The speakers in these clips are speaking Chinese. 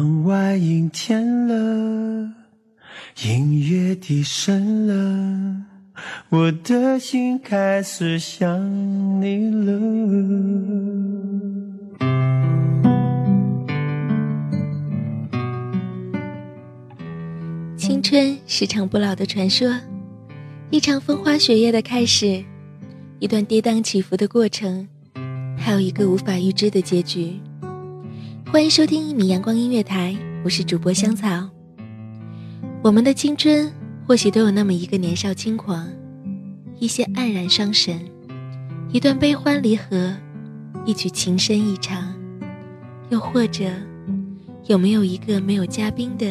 窗外阴天了，音乐低声了，我的心开始想你了。青春是场不老的传说，一场风花雪月的开始，一段跌宕起伏的过程。还有一个无法预知的结局。欢迎收听一米阳光音乐台，我是主播香草。我们的青春或许都有那么一个年少轻狂，一些黯然伤神，一段悲欢离合，一曲情深意长，又或者有没有一个没有嘉宾的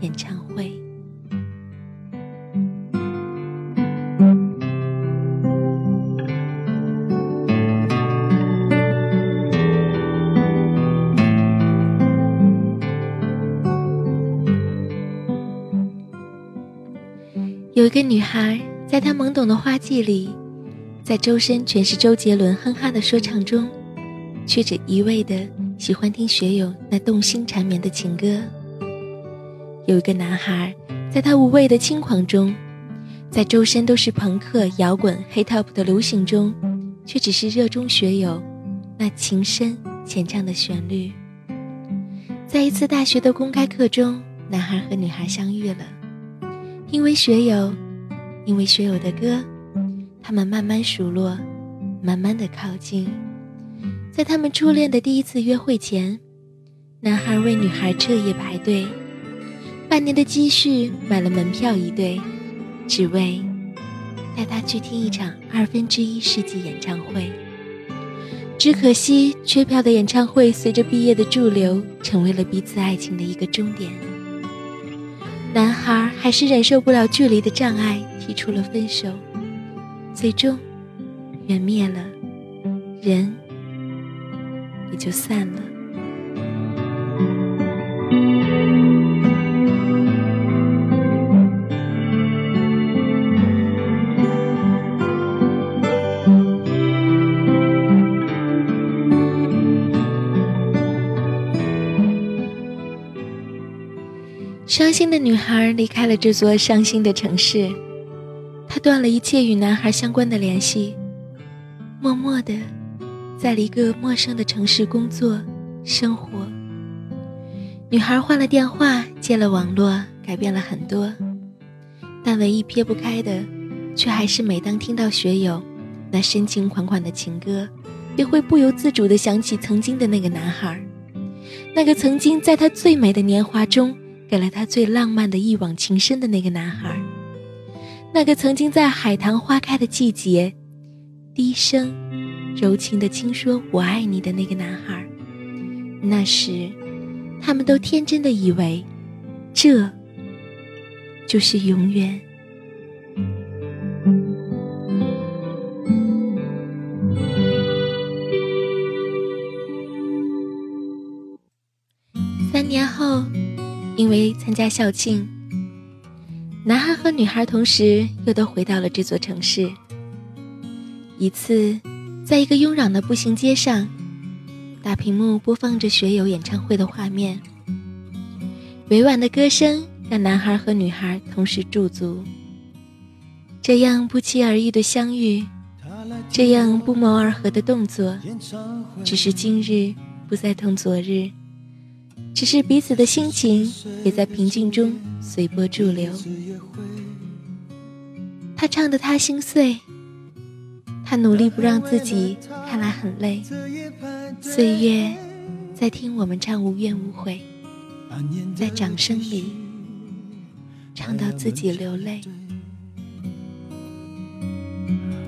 演唱会？有一个女孩，在她懵懂的花季里，在周身全是周杰伦哼哈的说唱中，却只一味的喜欢听学友那动心缠绵的情歌。有一个男孩，在他无畏的轻狂中，在周身都是朋克、摇滚、黑 top 的流行中，却只是热衷学友那情深浅唱的旋律。在一次大学的公开课中，男孩和女孩相遇了。因为学友，因为学友的歌，他们慢慢熟络，慢慢的靠近。在他们初恋的第一次约会前，男孩为女孩彻夜排队，半年的积蓄买了门票一对，只为带她去听一场二分之一世纪演唱会。只可惜，缺票的演唱会随着毕业的驻留，成为了彼此爱情的一个终点。男孩还是忍受不了距离的障碍，提出了分手，最终缘灭了，人也就散了。伤心的女孩离开了这座伤心的城市，她断了一切与男孩相关的联系，默默的在一个陌生的城市工作生活。女孩换了电话，接了网络，改变了很多，但唯一撇不开的，却还是每当听到学友那深情款款的情歌，便会不由自主的想起曾经的那个男孩，那个曾经在他最美的年华中。给了他最浪漫的一往情深的那个男孩，那个曾经在海棠花开的季节，低声柔情的轻说“我爱你”的那个男孩。那时，他们都天真的以为，这就是永远。因为参加校庆，男孩和女孩同时又都回到了这座城市。一次，在一个慵懒的步行街上，大屏幕播放着学友演唱会的画面。委婉的歌声让男孩和女孩同时驻足。这样不期而遇的相遇，这样不谋而合的动作，只是今日不再同昨日。只是彼此的心情也在平静中随波逐流。他唱的他心碎，他努力不让自己看来很累。岁月在听我们唱无怨无悔，在掌声里唱到自己流泪。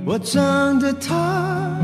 我唱的他。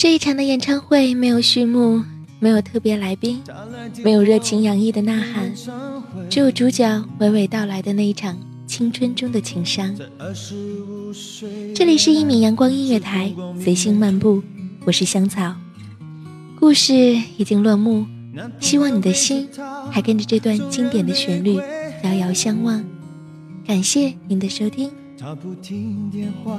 这一场的演唱会没有序幕，没有特别来宾，没有热情洋溢的呐喊，只有主角娓娓道来的那一场青春中的情伤。这里是一米阳光音乐台，随心漫步，我是香草。故事已经落幕，希望你的心还跟着这段经典的旋律遥遥相望。感谢您的收听。他不听电话，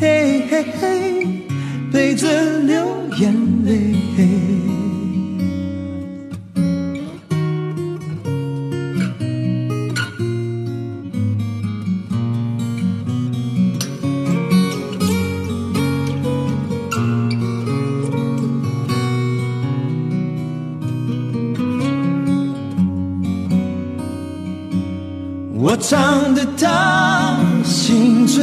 嘿嘿嘿，陪着流眼泪。我唱得他心醉，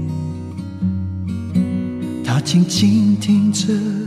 静静听着。